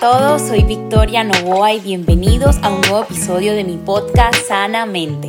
todos, soy Victoria Novoa y bienvenidos a un nuevo episodio de mi podcast Sanamente.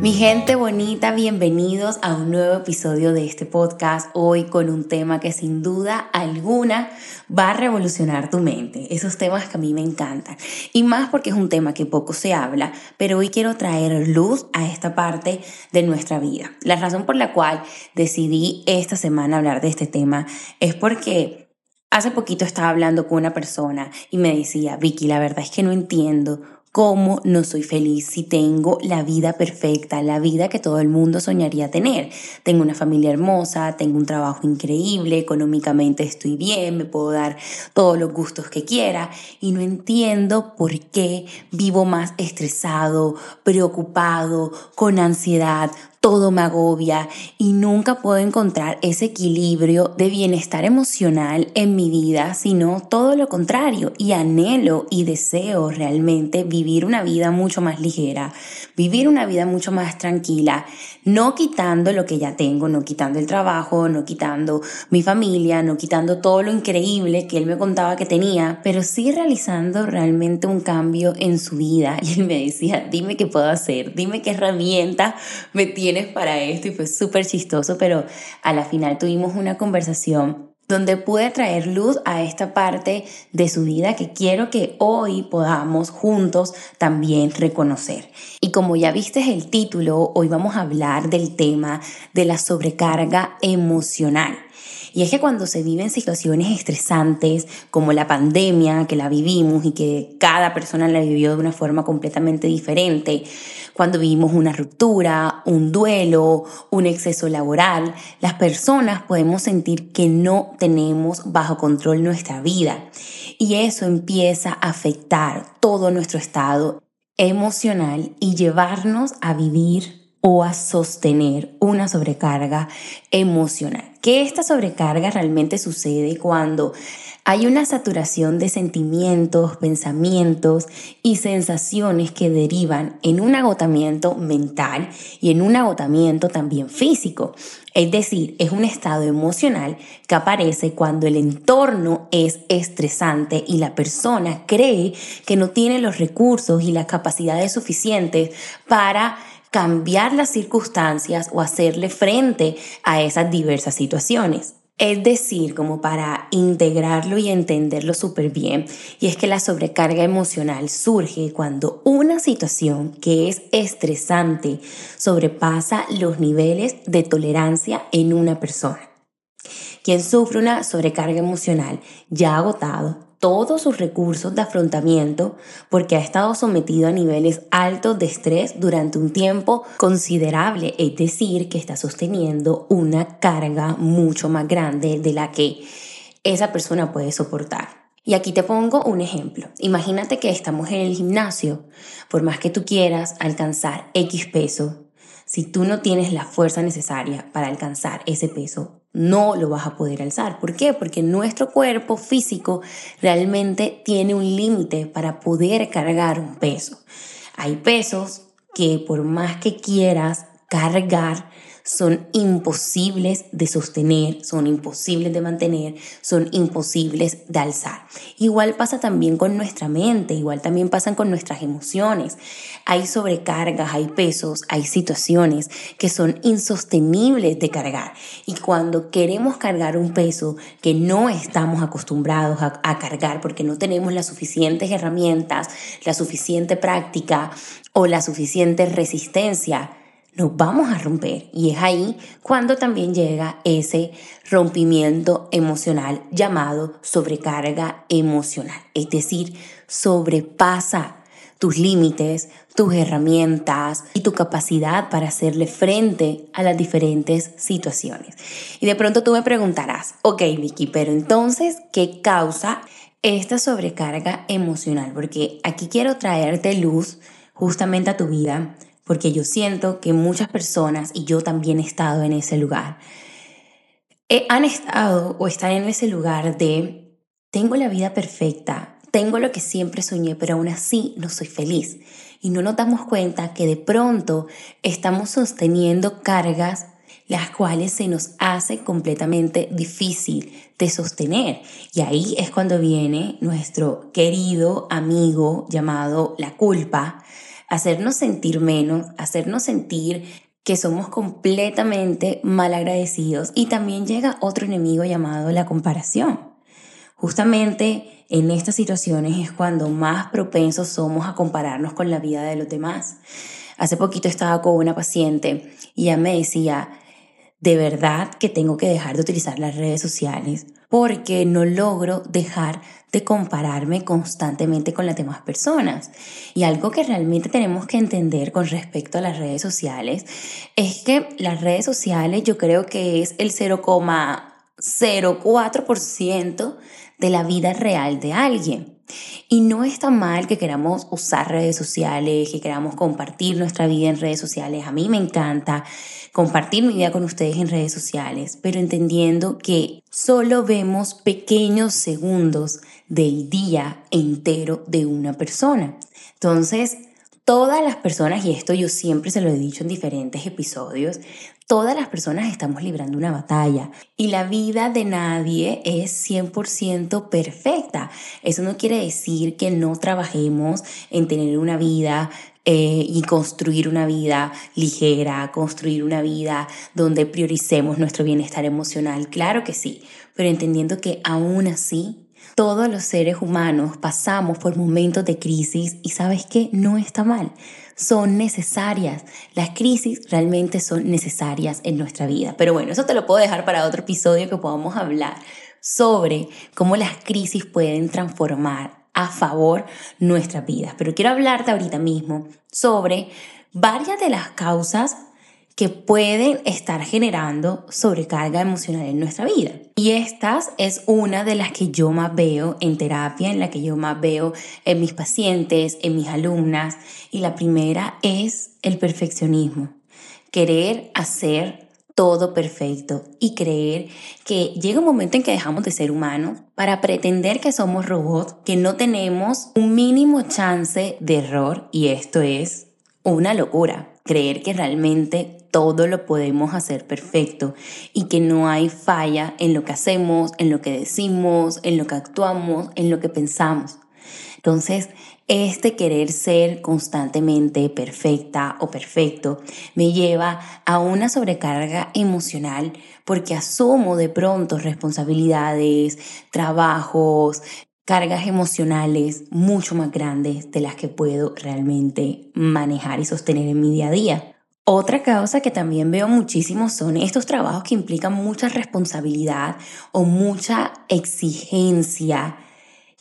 Mi gente bonita, bienvenidos a un nuevo episodio de este podcast, hoy con un tema que sin duda alguna va a revolucionar tu mente, esos temas que a mí me encantan, y más porque es un tema que poco se habla, pero hoy quiero traer luz a esta parte de nuestra vida. La razón por la cual decidí esta semana hablar de este tema es porque hace poquito estaba hablando con una persona y me decía, Vicky, la verdad es que no entiendo cómo no soy feliz si tengo la vida perfecta, la vida que todo el mundo soñaría tener. Tengo una familia hermosa, tengo un trabajo increíble, económicamente estoy bien, me puedo dar todos los gustos que quiera y no entiendo por qué vivo más estresado, preocupado, con ansiedad, todo me agobia y nunca puedo encontrar ese equilibrio de bienestar emocional en mi vida, sino todo lo contrario. Y anhelo y deseo realmente vivir una vida mucho más ligera, vivir una vida mucho más tranquila, no quitando lo que ya tengo, no quitando el trabajo, no quitando mi familia, no quitando todo lo increíble que él me contaba que tenía, pero sí realizando realmente un cambio en su vida. Y él me decía, dime qué puedo hacer, dime qué herramienta me tienes para esto y fue súper chistoso, pero a la final tuvimos una conversación donde pude traer luz a esta parte de su vida que quiero que hoy podamos juntos también reconocer. Y como ya viste el título, hoy vamos a hablar del tema de la sobrecarga emocional. Y es que cuando se viven situaciones estresantes como la pandemia que la vivimos y que cada persona la vivió de una forma completamente diferente, cuando vivimos una ruptura, un duelo, un exceso laboral, las personas podemos sentir que no tenemos bajo control nuestra vida. Y eso empieza a afectar todo nuestro estado emocional y llevarnos a vivir o a sostener una sobrecarga emocional. Que esta sobrecarga realmente sucede cuando hay una saturación de sentimientos, pensamientos y sensaciones que derivan en un agotamiento mental y en un agotamiento también físico. Es decir, es un estado emocional que aparece cuando el entorno es estresante y la persona cree que no tiene los recursos y las capacidades suficientes para cambiar las circunstancias o hacerle frente a esas diversas situaciones. Es decir, como para integrarlo y entenderlo súper bien, y es que la sobrecarga emocional surge cuando una situación que es estresante sobrepasa los niveles de tolerancia en una persona. Quien sufre una sobrecarga emocional ya agotado todos sus recursos de afrontamiento porque ha estado sometido a niveles altos de estrés durante un tiempo considerable, es decir, que está sosteniendo una carga mucho más grande de la que esa persona puede soportar. Y aquí te pongo un ejemplo. Imagínate que estamos en el gimnasio, por más que tú quieras alcanzar X peso, si tú no tienes la fuerza necesaria para alcanzar ese peso, no lo vas a poder alzar. ¿Por qué? Porque nuestro cuerpo físico realmente tiene un límite para poder cargar un peso. Hay pesos que por más que quieras cargar, son imposibles de sostener, son imposibles de mantener, son imposibles de alzar. Igual pasa también con nuestra mente, igual también pasan con nuestras emociones. Hay sobrecargas, hay pesos, hay situaciones que son insostenibles de cargar. Y cuando queremos cargar un peso que no estamos acostumbrados a, a cargar porque no tenemos las suficientes herramientas, la suficiente práctica o la suficiente resistencia, nos vamos a romper. Y es ahí cuando también llega ese rompimiento emocional llamado sobrecarga emocional. Es decir, sobrepasa tus límites, tus herramientas y tu capacidad para hacerle frente a las diferentes situaciones. Y de pronto tú me preguntarás, ok Vicky, pero entonces, ¿qué causa esta sobrecarga emocional? Porque aquí quiero traerte luz justamente a tu vida porque yo siento que muchas personas, y yo también he estado en ese lugar, eh, han estado o están en ese lugar de, tengo la vida perfecta, tengo lo que siempre soñé, pero aún así no soy feliz. Y no nos damos cuenta que de pronto estamos sosteniendo cargas las cuales se nos hace completamente difícil de sostener. Y ahí es cuando viene nuestro querido amigo llamado la culpa, hacernos sentir menos, hacernos sentir que somos completamente mal agradecidos y también llega otro enemigo llamado la comparación. Justamente en estas situaciones es cuando más propensos somos a compararnos con la vida de los demás. Hace poquito estaba con una paciente y ella me decía, de verdad que tengo que dejar de utilizar las redes sociales porque no logro dejar de compararme constantemente con las demás personas. Y algo que realmente tenemos que entender con respecto a las redes sociales es que las redes sociales yo creo que es el 0,04% de la vida real de alguien. Y no está mal que queramos usar redes sociales, que queramos compartir nuestra vida en redes sociales. A mí me encanta compartir mi vida con ustedes en redes sociales, pero entendiendo que solo vemos pequeños segundos del día entero de una persona. Entonces, todas las personas, y esto yo siempre se lo he dicho en diferentes episodios, todas las personas estamos librando una batalla y la vida de nadie es 100% perfecta. Eso no quiere decir que no trabajemos en tener una vida eh, y construir una vida ligera, construir una vida donde prioricemos nuestro bienestar emocional. Claro que sí, pero entendiendo que aún así todos los seres humanos pasamos por momentos de crisis y sabes que no está mal, son necesarias. Las crisis realmente son necesarias en nuestra vida. Pero bueno, eso te lo puedo dejar para otro episodio que podamos hablar sobre cómo las crisis pueden transformar a favor nuestras vidas. Pero quiero hablarte ahorita mismo sobre varias de las causas que pueden estar generando sobrecarga emocional en nuestra vida. Y estas es una de las que yo más veo en terapia, en la que yo más veo en mis pacientes, en mis alumnas. Y la primera es el perfeccionismo. Querer hacer todo perfecto y creer que llega un momento en que dejamos de ser humanos para pretender que somos robots, que no tenemos un mínimo chance de error y esto es una locura. Creer que realmente todo lo podemos hacer perfecto y que no hay falla en lo que hacemos, en lo que decimos, en lo que actuamos, en lo que pensamos. Entonces, este querer ser constantemente perfecta o perfecto me lleva a una sobrecarga emocional porque asumo de pronto responsabilidades, trabajos, cargas emocionales mucho más grandes de las que puedo realmente manejar y sostener en mi día a día. Otra causa que también veo muchísimo son estos trabajos que implican mucha responsabilidad o mucha exigencia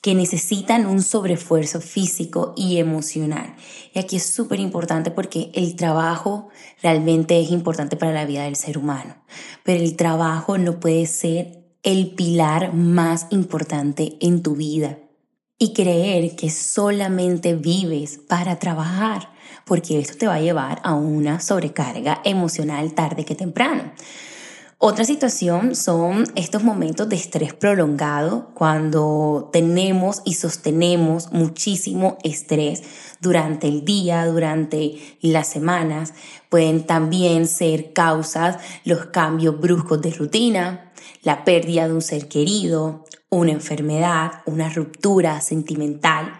que necesitan un sobreesfuerzo físico y emocional. Y aquí es súper importante porque el trabajo realmente es importante para la vida del ser humano, pero el trabajo no puede ser el pilar más importante en tu vida. Y creer que solamente vives para trabajar, porque esto te va a llevar a una sobrecarga emocional tarde que temprano. Otra situación son estos momentos de estrés prolongado, cuando tenemos y sostenemos muchísimo estrés durante el día, durante las semanas. Pueden también ser causas los cambios bruscos de rutina, la pérdida de un ser querido, una enfermedad, una ruptura sentimental.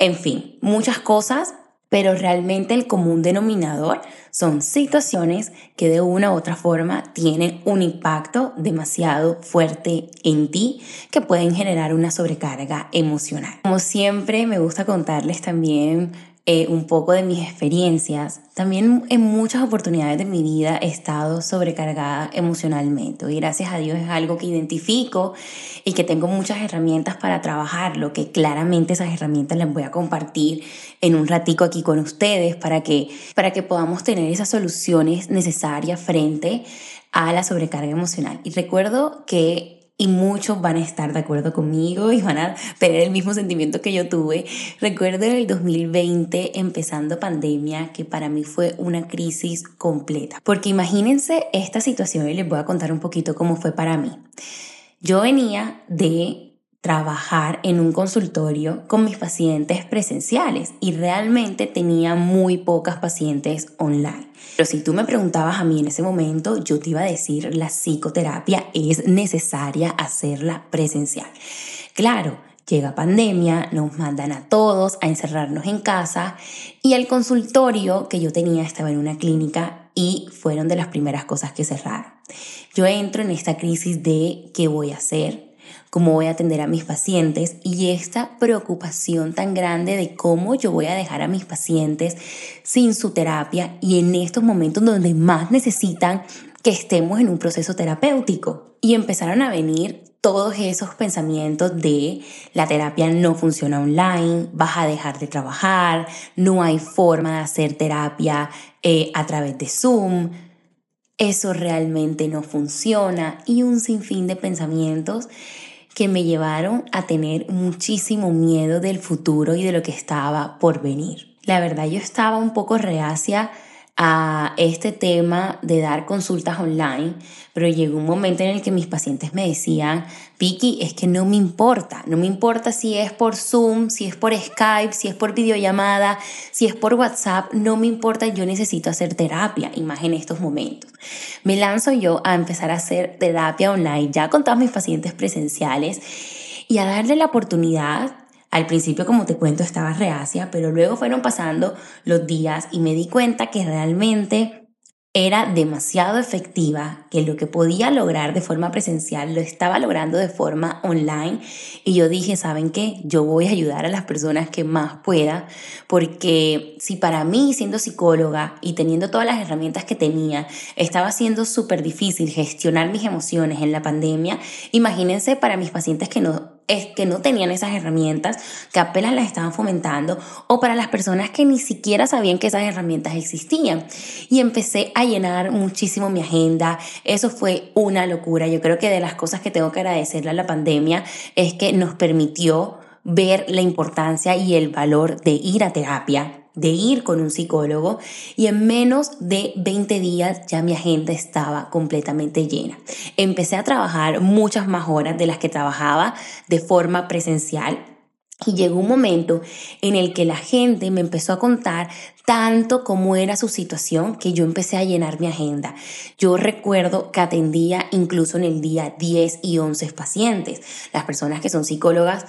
En fin, muchas cosas pero realmente el común denominador son situaciones que de una u otra forma tienen un impacto demasiado fuerte en ti que pueden generar una sobrecarga emocional. Como siempre me gusta contarles también eh, un poco de mis experiencias. También en muchas oportunidades de mi vida he estado sobrecargada emocionalmente y gracias a Dios es algo que identifico y que tengo muchas herramientas para trabajarlo, que claramente esas herramientas las voy a compartir en un ratico aquí con ustedes para que, para que podamos tener esas soluciones necesarias frente a la sobrecarga emocional. Y recuerdo que y muchos van a estar de acuerdo conmigo y van a tener el mismo sentimiento que yo tuve. Recuerdo el 2020 empezando pandemia que para mí fue una crisis completa. Porque imagínense esta situación y les voy a contar un poquito cómo fue para mí. Yo venía de trabajar en un consultorio con mis pacientes presenciales y realmente tenía muy pocas pacientes online. Pero si tú me preguntabas a mí en ese momento, yo te iba a decir, la psicoterapia es necesaria hacerla presencial. Claro, llega pandemia, nos mandan a todos a encerrarnos en casa y el consultorio que yo tenía estaba en una clínica y fueron de las primeras cosas que cerraron. Yo entro en esta crisis de qué voy a hacer, cómo voy a atender a mis pacientes y esta preocupación tan grande de cómo yo voy a dejar a mis pacientes sin su terapia y en estos momentos donde más necesitan que estemos en un proceso terapéutico. Y empezaron a venir todos esos pensamientos de la terapia no funciona online, vas a dejar de trabajar, no hay forma de hacer terapia eh, a través de Zoom, eso realmente no funciona y un sinfín de pensamientos que me llevaron a tener muchísimo miedo del futuro y de lo que estaba por venir. La verdad yo estaba un poco reacia a este tema de dar consultas online, pero llegó un momento en el que mis pacientes me decían, Vicky, es que no me importa, no me importa si es por Zoom, si es por Skype, si es por videollamada, si es por WhatsApp, no me importa, yo necesito hacer terapia, y más en estos momentos. Me lanzo yo a empezar a hacer terapia online ya con todos mis pacientes presenciales y a darle la oportunidad al principio, como te cuento, estaba reacia, pero luego fueron pasando los días y me di cuenta que realmente era demasiado efectiva, que lo que podía lograr de forma presencial lo estaba logrando de forma online. Y yo dije, ¿saben qué? Yo voy a ayudar a las personas que más pueda, porque si para mí, siendo psicóloga y teniendo todas las herramientas que tenía, estaba siendo súper difícil gestionar mis emociones en la pandemia, imagínense para mis pacientes que no es que no tenían esas herramientas, que apenas las estaban fomentando, o para las personas que ni siquiera sabían que esas herramientas existían. Y empecé a llenar muchísimo mi agenda. Eso fue una locura. Yo creo que de las cosas que tengo que agradecerle a la pandemia es que nos permitió ver la importancia y el valor de ir a terapia, de ir con un psicólogo y en menos de 20 días ya mi agenda estaba completamente llena. Empecé a trabajar muchas más horas de las que trabajaba de forma presencial y llegó un momento en el que la gente me empezó a contar tanto cómo era su situación que yo empecé a llenar mi agenda. Yo recuerdo que atendía incluso en el día 10 y 11 pacientes. Las personas que son psicólogas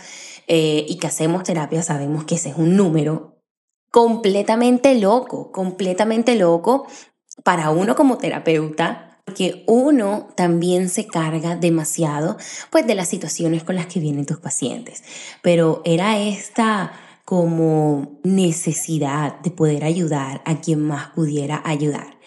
eh, y que hacemos terapia sabemos que ese es un número completamente loco, completamente loco para uno como terapeuta, porque uno también se carga demasiado pues de las situaciones con las que vienen tus pacientes. Pero era esta como necesidad de poder ayudar a quien más pudiera ayudar.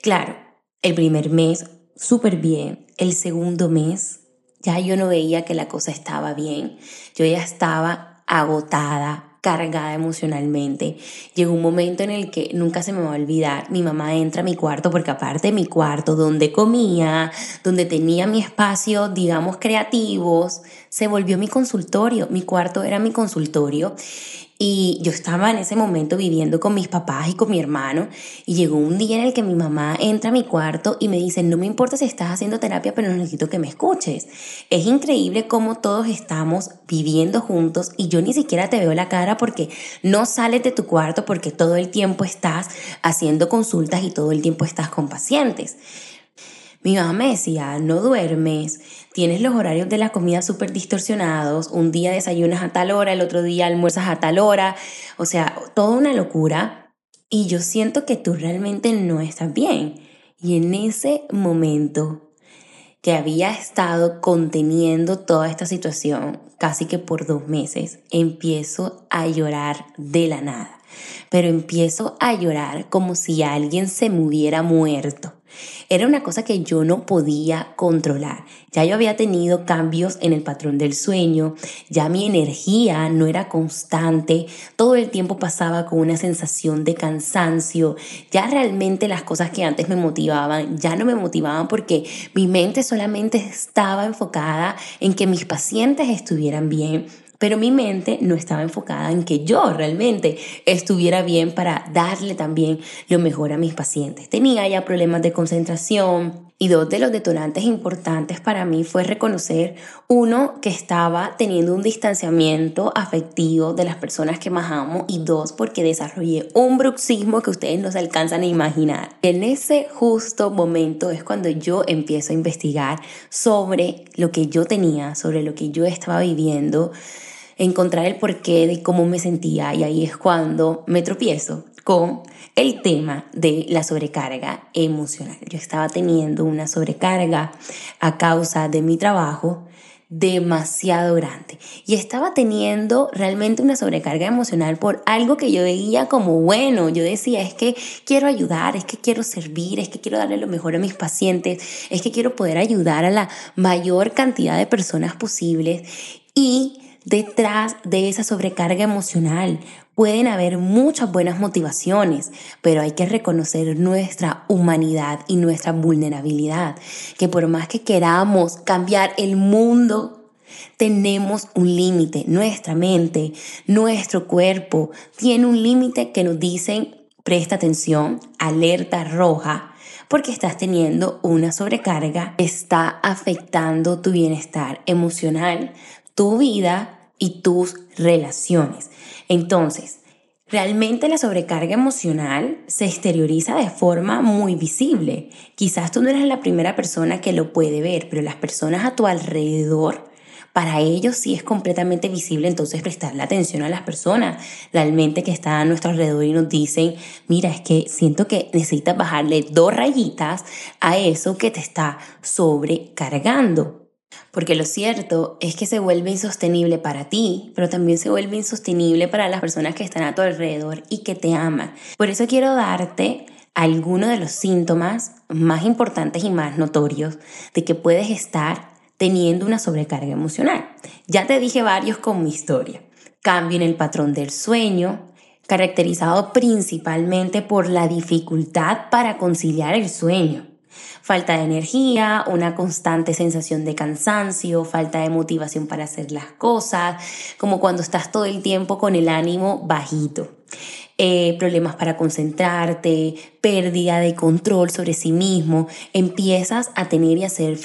Claro, el primer mes súper bien, el segundo mes ya yo no veía que la cosa estaba bien, yo ya estaba agotada, cargada emocionalmente. Llegó un momento en el que nunca se me va a olvidar, mi mamá entra a mi cuarto porque aparte de mi cuarto donde comía, donde tenía mi espacio, digamos, creativos, se volvió mi consultorio, mi cuarto era mi consultorio y yo estaba en ese momento viviendo con mis papás y con mi hermano y llegó un día en el que mi mamá entra a mi cuarto y me dice, no me importa si estás haciendo terapia, pero necesito que me escuches. Es increíble cómo todos estamos viviendo juntos y yo ni siquiera te veo la cara porque no sales de tu cuarto porque todo el tiempo estás haciendo consultas y todo el tiempo estás con pacientes. Mi mamá me decía, no duermes, tienes los horarios de la comida súper distorsionados, un día desayunas a tal hora, el otro día almuerzas a tal hora, o sea, toda una locura. Y yo siento que tú realmente no estás bien. Y en ese momento que había estado conteniendo toda esta situación casi que por dos meses, empiezo a llorar de la nada. Pero empiezo a llorar como si alguien se me hubiera muerto. Era una cosa que yo no podía controlar. Ya yo había tenido cambios en el patrón del sueño, ya mi energía no era constante, todo el tiempo pasaba con una sensación de cansancio, ya realmente las cosas que antes me motivaban ya no me motivaban porque mi mente solamente estaba enfocada en que mis pacientes estuvieran bien pero mi mente no estaba enfocada en que yo realmente estuviera bien para darle también lo mejor a mis pacientes. Tenía ya problemas de concentración, Y dos de los detonantes importantes para mí fue reconocer, uno, que estaba teniendo un distanciamiento afectivo de las personas que más amo y dos, porque desarrollé un bruxismo que ustedes no se alcanzan a imaginar. En ese justo momento es cuando yo empiezo a investigar sobre lo que yo tenía, sobre lo que yo estaba viviendo encontrar el porqué de cómo me sentía y ahí es cuando me tropiezo con el tema de la sobrecarga emocional. Yo estaba teniendo una sobrecarga a causa de mi trabajo demasiado grande y estaba teniendo realmente una sobrecarga emocional por algo que yo veía como bueno. Yo decía, es que quiero ayudar, es que quiero servir, es que quiero darle lo mejor a mis pacientes, es que quiero poder ayudar a la mayor cantidad de personas posibles y detrás de esa sobrecarga emocional. Pueden haber muchas buenas motivaciones, pero hay que reconocer nuestra humanidad y nuestra vulnerabilidad, que por más que queramos cambiar el mundo, tenemos un límite. Nuestra mente, nuestro cuerpo tiene un límite que nos dicen, presta atención, alerta roja, porque estás teniendo una sobrecarga, está afectando tu bienestar emocional, tu vida y tus relaciones. Entonces, realmente la sobrecarga emocional se exterioriza de forma muy visible. Quizás tú no eres la primera persona que lo puede ver, pero las personas a tu alrededor, para ellos sí es completamente visible, entonces prestarle atención a las personas realmente que están a nuestro alrededor y nos dicen, mira, es que siento que necesitas bajarle dos rayitas a eso que te está sobrecargando. Porque lo cierto es que se vuelve insostenible para ti, pero también se vuelve insostenible para las personas que están a tu alrededor y que te aman. Por eso quiero darte algunos de los síntomas más importantes y más notorios de que puedes estar teniendo una sobrecarga emocional. Ya te dije varios con mi historia. Cambio en el patrón del sueño, caracterizado principalmente por la dificultad para conciliar el sueño Falta de energía, una constante sensación de cansancio, falta de motivación para hacer las cosas, como cuando estás todo el tiempo con el ánimo bajito. Eh, problemas para concentrarte, pérdida de control sobre sí mismo, empiezas a tener y a ser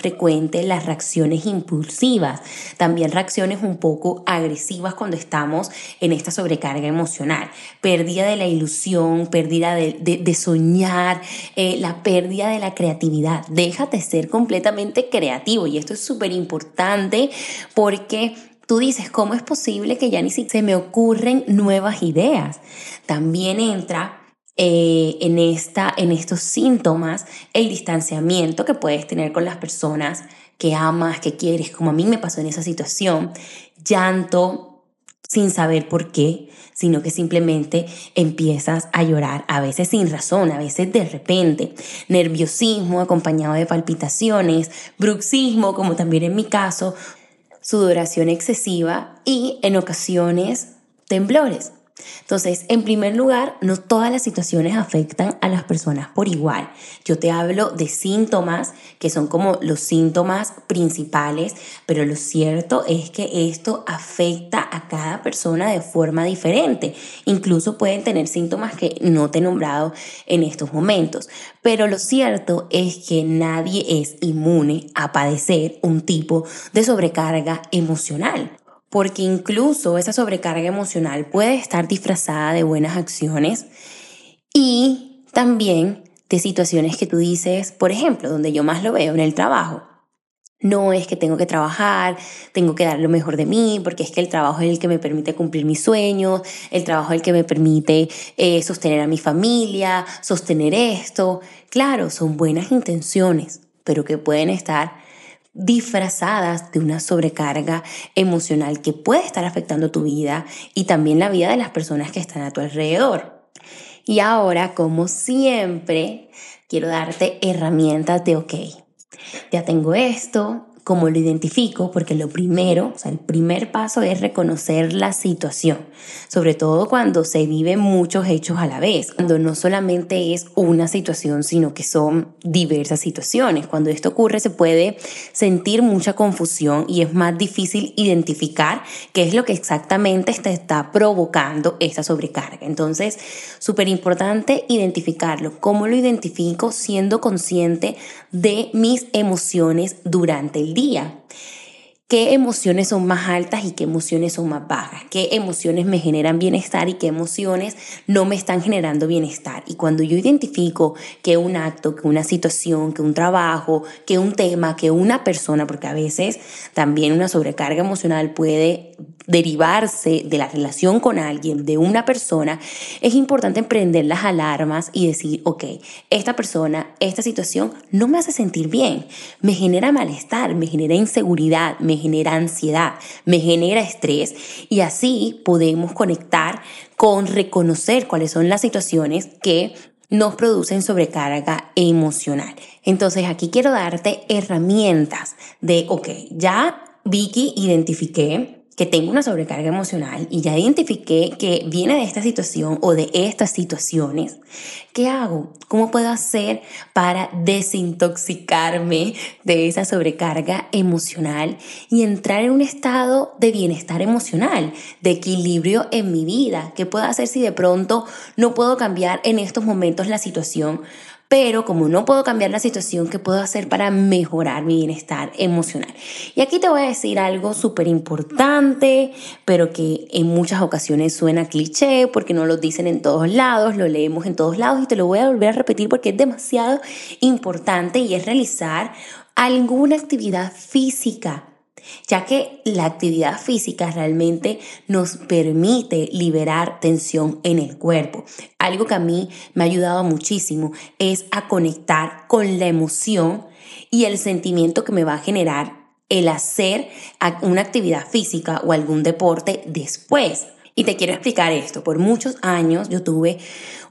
las reacciones impulsivas, también reacciones un poco agresivas cuando estamos en esta sobrecarga emocional, pérdida de la ilusión, pérdida de, soñar, eh, la pérdida de la creatividad. Déjate ser completamente creativo y esto es súper importante porque Tú dices, ¿cómo es posible que ya ni siquiera se me ocurren nuevas ideas? También entra eh, en, esta, en estos síntomas el distanciamiento que puedes tener con las personas que amas, que quieres, como a mí me pasó en esa situación, llanto sin saber por qué, sino que simplemente empiezas a llorar, a veces sin razón, a veces de repente, nerviosismo acompañado de palpitaciones, bruxismo, como también en mi caso, sudoración excesiva y en ocasiones temblores. Entonces, en primer lugar, no todas las situaciones afectan a las personas por igual. Yo te hablo de síntomas que son como los síntomas principales, pero lo cierto es que esto afecta a cada persona de forma diferente. Incluso pueden tener síntomas que no te he nombrado en estos momentos. Pero lo cierto es que nadie es inmune a padecer un tipo de sobrecarga emocional porque incluso esa sobrecarga emocional puede estar disfrazada de buenas acciones y también de situaciones que tú dices, por ejemplo, donde yo más lo veo en el trabajo. No es que tengo que trabajar, tengo que dar lo mejor de mí, porque es que el trabajo es el que me permite cumplir mis sueños, el trabajo es el que me permite eh, sostener a mi familia, sostener esto. Claro, son buenas intenciones, pero que pueden estar disfrazadas de una sobrecarga emocional que puede estar afectando tu vida y también la vida de las personas que están a tu alrededor. Y ahora, como siempre, quiero darte herramientas de, ok, ya tengo esto, ¿Cómo lo identifico? Porque lo primero, o sea, el primer paso es reconocer la situación, sobre todo cuando se viven muchos hechos a la vez, cuando no solamente es una situación, sino que son diversas situaciones. Cuando esto ocurre se puede sentir mucha confusión y es más difícil identificar qué es lo que exactamente te está provocando esta sobrecarga. Entonces, súper importante identificarlo. ¿Cómo lo identifico? Siendo consciente de mis emociones durante el día. ¿Qué emociones son más altas y qué emociones son más bajas? ¿Qué emociones me generan bienestar y qué emociones no me están generando bienestar? Y cuando yo identifico que un acto, que una situación, que un trabajo, que un tema, que una persona, porque a veces también una sobrecarga emocional puede derivarse de la relación con alguien, de una persona, es importante emprender las alarmas y decir, ok, esta persona, esta situación no me hace sentir bien, me genera malestar, me genera inseguridad, me genera ansiedad, me genera estrés y así podemos conectar con reconocer cuáles son las situaciones que nos producen sobrecarga emocional. Entonces aquí quiero darte herramientas de, ok, ya Vicky identifiqué que tengo una sobrecarga emocional y ya identifiqué que viene de esta situación o de estas situaciones, ¿qué hago? ¿Cómo puedo hacer para desintoxicarme de esa sobrecarga emocional y entrar en un estado de bienestar emocional, de equilibrio en mi vida? ¿Qué puedo hacer si de pronto no puedo cambiar en estos momentos la situación? Pero como no puedo cambiar la situación, ¿qué puedo hacer para mejorar mi bienestar emocional? Y aquí te voy a decir algo súper importante, pero que en muchas ocasiones suena cliché porque no lo dicen en todos lados, lo leemos en todos lados y te lo voy a volver a repetir porque es demasiado importante y es realizar alguna actividad física ya que la actividad física realmente nos permite liberar tensión en el cuerpo. Algo que a mí me ha ayudado muchísimo es a conectar con la emoción y el sentimiento que me va a generar el hacer una actividad física o algún deporte después. Y te quiero explicar esto. Por muchos años yo tuve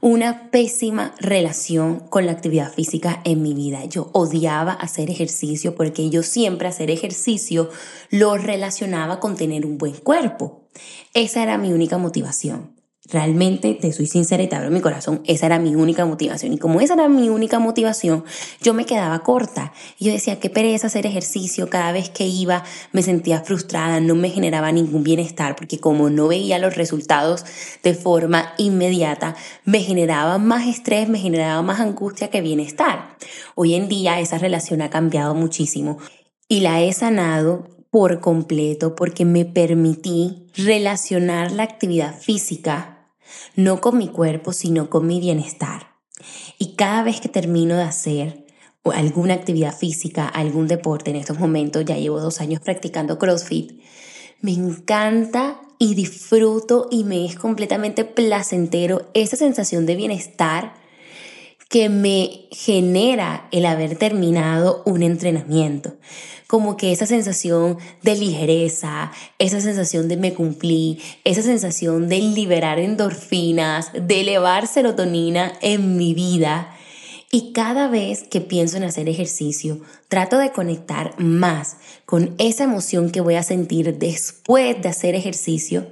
una pésima relación con la actividad física en mi vida. Yo odiaba hacer ejercicio porque yo siempre hacer ejercicio lo relacionaba con tener un buen cuerpo. Esa era mi única motivación. Realmente, te soy sincera y te abro mi corazón, esa era mi única motivación. Y como esa era mi única motivación, yo me quedaba corta. Y yo decía, qué pereza hacer ejercicio. Cada vez que iba me sentía frustrada, no me generaba ningún bienestar, porque como no veía los resultados de forma inmediata, me generaba más estrés, me generaba más angustia que bienestar. Hoy en día esa relación ha cambiado muchísimo y la he sanado por completo porque me permití relacionar la actividad física no con mi cuerpo, sino con mi bienestar. Y cada vez que termino de hacer alguna actividad física, algún deporte, en estos momentos ya llevo dos años practicando CrossFit, me encanta y disfruto y me es completamente placentero esa sensación de bienestar que me genera el haber terminado un entrenamiento como que esa sensación de ligereza, esa sensación de me cumplí, esa sensación de liberar endorfinas, de elevar serotonina en mi vida. Y cada vez que pienso en hacer ejercicio, trato de conectar más con esa emoción que voy a sentir después de hacer ejercicio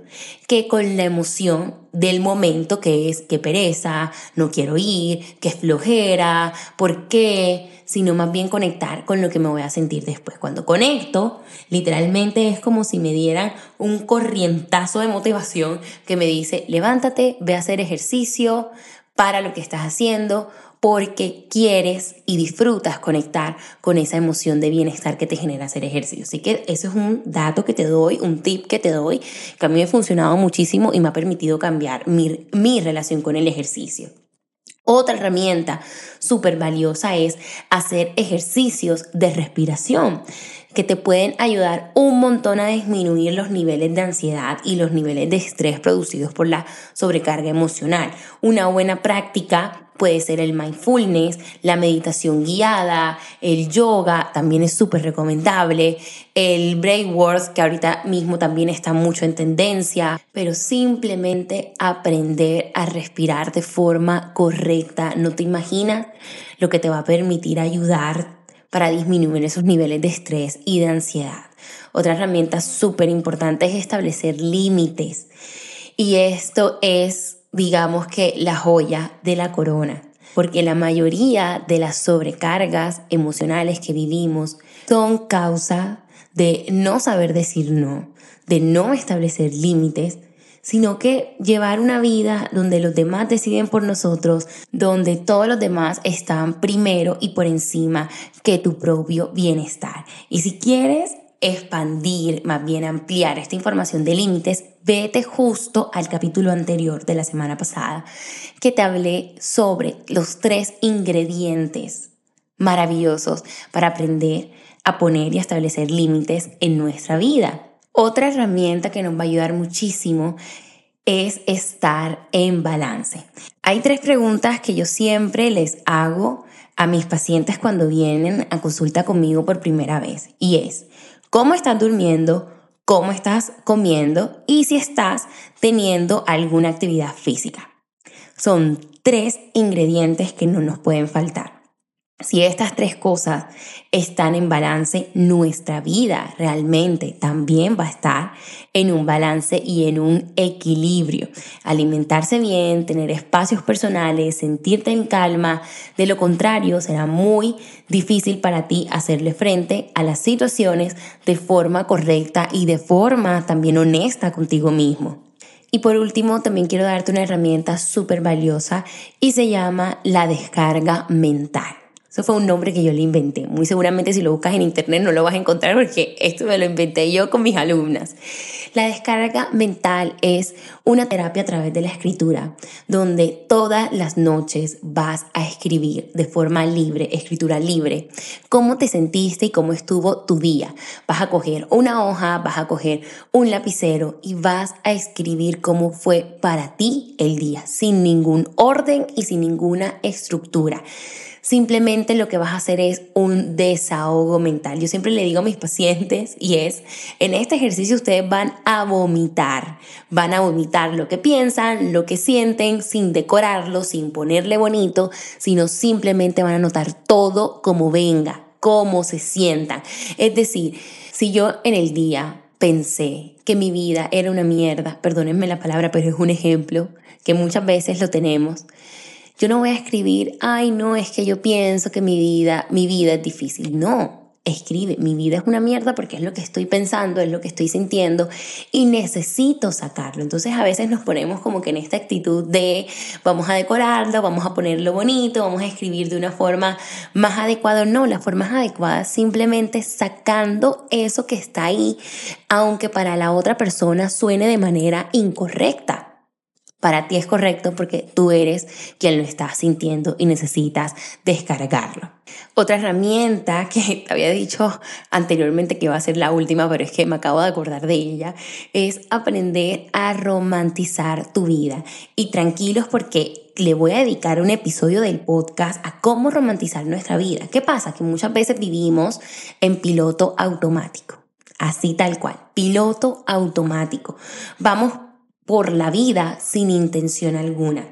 que con la emoción del momento que es que pereza, no quiero ir, que flojera, ¿por qué? sino más bien conectar con lo que me voy a sentir después. Cuando conecto, literalmente es como si me dieran un corrientazo de motivación que me dice, levántate, ve a hacer ejercicio, para lo que estás haciendo, porque quieres y disfrutas conectar con esa emoción de bienestar que te genera hacer ejercicio. Así que eso es un dato que te doy, un tip que te doy, que a mí me ha funcionado muchísimo y me ha permitido cambiar mi, relación con el ejercicio. Otra herramienta súper valiosa es hacer ejercicios de respiración que te pueden ayudar un montón a disminuir los niveles de ansiedad y los niveles de estrés producidos por la sobrecarga emocional. Una buena práctica puede ser el mindfulness, la meditación guiada, el yoga, también es súper recomendable, el breakwork, que ahorita mismo también está mucho en tendencia, pero simplemente aprender a respirar de forma correcta, no te imaginas lo que te va a permitir ayudar para disminuir esos niveles de estrés y de ansiedad. Otra herramienta súper importante es establecer límites. Y esto es, digamos que, la joya de la corona. Porque la mayoría de las sobrecargas emocionales que vivimos son causa de no saber decir no, de no establecer límites, sino que llevar una vida donde los demás deciden por nosotros, donde todos los demás están primero y por encima que tu propio bienestar. Y si quieres expandir, más bien ampliar esta información de límites, vete justo al capítulo anterior de la semana pasada, que te hablé sobre los tres ingredientes maravillosos para aprender a poner y establecer límites en nuestra vida. Otra herramienta que nos va a ayudar muchísimo es estar en balance. Hay tres preguntas que yo siempre les hago a mis pacientes cuando vienen a consulta conmigo por primera vez y es, ¿cómo estás durmiendo? ¿Cómo estás comiendo? Y si estás teniendo alguna actividad física. Son tres ingredientes que no nos pueden faltar. Si estas tres cosas están en balance, nuestra vida realmente también va a estar en un balance y en un equilibrio. Alimentarse bien, tener espacios personales, sentirte en calma. De lo contrario, será muy difícil para ti hacerle frente a las situaciones de forma correcta y de forma también honesta contigo mismo. Y por último, también quiero darte una herramienta súper valiosa y se llama la descarga mental. Eso fue un nombre que yo le inventé. Muy seguramente si lo buscas en internet no lo vas a encontrar porque esto me lo inventé yo con mis alumnas. La descarga mental es una terapia a través de la escritura, donde todas las noches vas a escribir de forma libre, escritura libre, cómo te sentiste y cómo estuvo tu día. Vas a coger una hoja, vas a coger un lapicero y vas a escribir cómo fue para ti el día, sin ningún orden y sin ninguna estructura simplemente lo que vas a hacer es un desahogo mental. Yo siempre le digo a mis pacientes y es, en este ejercicio ustedes van a vomitar, van a vomitar lo que piensan, lo que sienten, sin decorarlo, sin ponerle bonito, sino simplemente van a notar todo como venga, cómo se sientan. Es decir, si yo en el día pensé que mi vida era una mierda, perdónenme la palabra, pero es un ejemplo que muchas veces lo tenemos. Yo no voy a escribir, ay, no, es que yo pienso que mi vida, mi vida es difícil. No, escribe, mi vida es una mierda porque es lo que estoy pensando, es lo que estoy sintiendo y necesito sacarlo. Entonces a veces nos ponemos como que en esta actitud de vamos a decorarlo, vamos a ponerlo bonito, vamos a escribir de una forma más adecuada. No, la forma más adecuada simplemente sacando eso que está ahí, aunque para la otra persona suene de manera incorrecta para ti es correcto porque tú eres quien lo está sintiendo y necesitas descargarlo. Otra herramienta que te había dicho anteriormente que va a ser la última, pero es que me acabo de acordar de ella, es aprender a romantizar tu vida. Y tranquilos porque le voy a dedicar un episodio del podcast a cómo romantizar nuestra vida. ¿Qué pasa? Que muchas veces vivimos en piloto automático. Así tal cual, piloto automático. Vamos por la vida sin intención alguna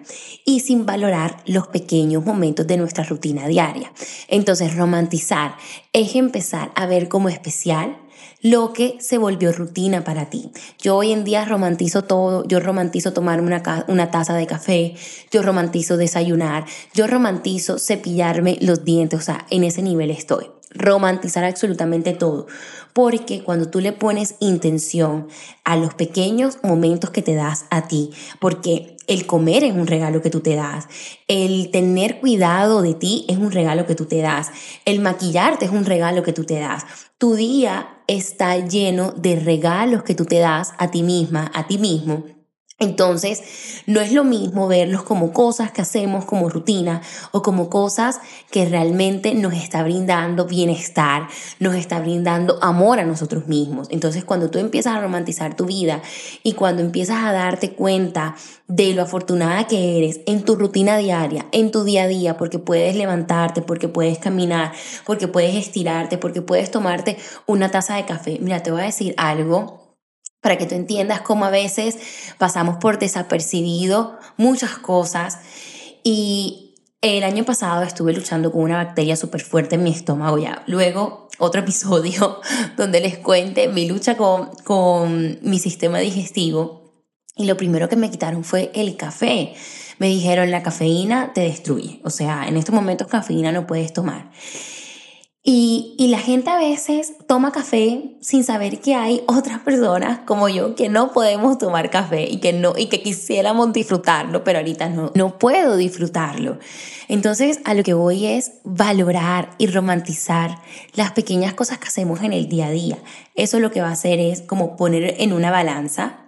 y sin valorar los pequeños momentos de nuestra rutina diaria. Entonces, romantizar es empezar a ver como especial lo que se volvió rutina para ti. Yo hoy en día romantizo todo, yo romantizo tomar una, una taza de café, yo romantizo desayunar, yo romantizo cepillarme los dientes, o sea, en ese nivel estoy romantizar absolutamente todo. Porque cuando tú le pones intención a los pequeños momentos que te das a ti, porque el comer es un regalo que tú te das, el tener cuidado de ti es un regalo que tú te das, el maquillarte es un regalo que tú te das. Tu día está lleno de regalos que tú te das a ti misma, a ti mismo entonces, no es lo mismo verlos como cosas que hacemos como rutina o como cosas que realmente nos está brindando bienestar, nos está brindando amor a nosotros mismos. Entonces, cuando tú empiezas a romantizar tu vida y cuando empiezas a darte cuenta de lo afortunada que eres en tu rutina diaria, en tu día a día, porque puedes levantarte, porque puedes caminar, porque puedes estirarte, porque puedes tomarte una taza de café. Mira, te voy a decir algo para que tú entiendas cómo a veces pasamos por desapercibido muchas cosas y El año pasado estuve luchando con una bacteria súper fuerte en mi estómago ya. Luego otro episodio donde les cuente mi lucha con, con mi sistema digestivo. Y lo primero que me quitaron fue el café. Me dijeron la cafeína te destruye. O sea, en estos momentos cafeína no puedes tomar. Y, y, la gente a veces toma café sin saber que hay otras personas como yo que no podemos tomar café y que, no, y que quisiéramos disfrutarlo, pero ahorita no, no puedo disfrutarlo. Entonces a lo que voy es valorar y romantizar las pequeñas cosas que hacemos en el día a día. Eso lo que va a hacer es como poner en una balanza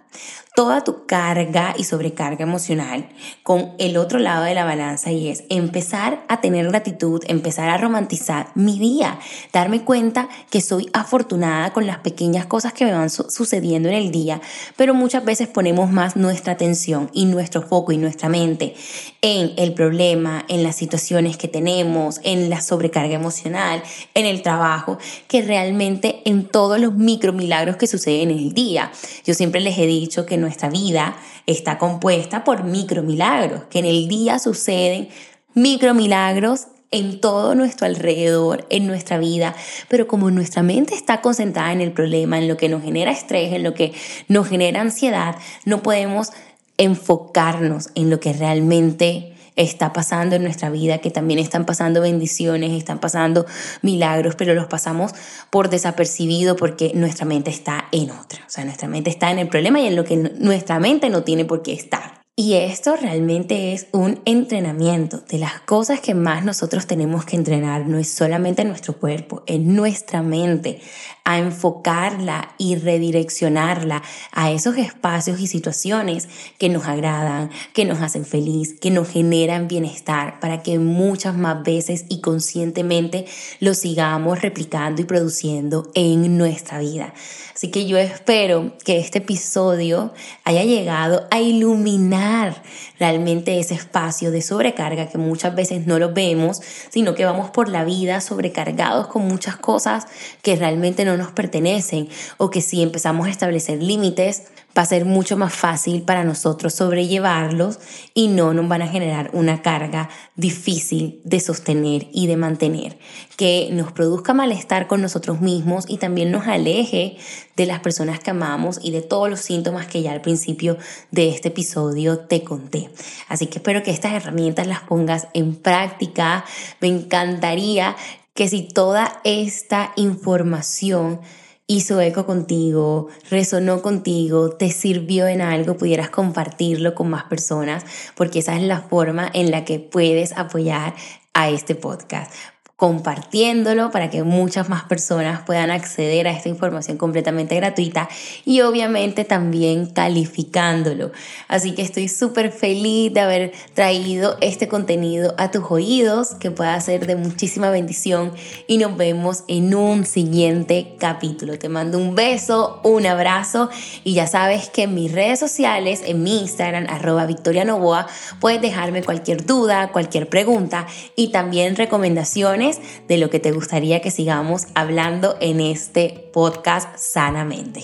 toda tu carga y sobrecarga emocional con el otro lado de la balanza y es empezar a tener gratitud, empezar a romantizar mi día, darme cuenta que soy afortunada con las pequeñas cosas que me van sucediendo en el día, pero muchas veces ponemos más nuestra atención y nuestro foco y nuestra mente en el problema, en las situaciones que tenemos, en la sobrecarga emocional, en el trabajo, que realmente en todos los micro milagros que suceden en el día. Yo siempre les he dicho que nuestra vida está compuesta por micromilagros, que en el día suceden micromilagros en todo nuestro alrededor, en nuestra vida, pero como nuestra mente está concentrada en el problema, en lo que nos genera estrés, en lo que nos genera ansiedad, no podemos enfocarnos en lo que realmente está pasando en nuestra vida, que también están pasando bendiciones, están pasando milagros, pero los pasamos por desapercibido porque nuestra mente está en otra. O sea, nuestra mente está en el problema y en lo que nuestra mente no tiene por qué estar. Y esto realmente es un entrenamiento. De las cosas que más nosotros tenemos que entrenar no es solamente nuestro cuerpo, es nuestra mente a enfocarla y redireccionarla a esos espacios y situaciones que nos agradan, que nos hacen feliz, que nos generan bienestar, para que muchas más veces y conscientemente lo sigamos replicando y produciendo en nuestra vida. Así que yo espero que este episodio haya llegado a iluminar hablar realmente ese espacio de sobrecarga que muchas veces no lo vemos, sino que vamos por la vida sobrecargados con muchas cosas que realmente no nos pertenecen o que si empezamos a establecer límites va a ser mucho más fácil para nosotros sobrellevarlos y no nos van a generar una carga difícil de sostener y de mantener, que nos produzca malestar con nosotros mismos y también nos aleje de las personas que amamos y de todos los síntomas que ya al principio de este episodio te conté. Así que espero que estas herramientas las pongas en práctica. Me encantaría que si toda esta información hizo eco contigo, resonó contigo, te sirvió en algo, pudieras compartirlo con más personas, porque esa es la forma en la que puedes apoyar a este podcast compartiéndolo para que muchas más personas puedan acceder a esta información completamente gratuita y obviamente también calificándolo. Así que estoy súper feliz de haber traído este contenido a tus oídos, que pueda ser de muchísima bendición y nos vemos en un siguiente capítulo. Te mando un beso, un abrazo y ya sabes que en mis redes sociales, en mi Instagram, arroba Victoria Novoa, puedes dejarme cualquier duda, cualquier pregunta y también recomendaciones de lo que te gustaría que sigamos hablando en este podcast sanamente.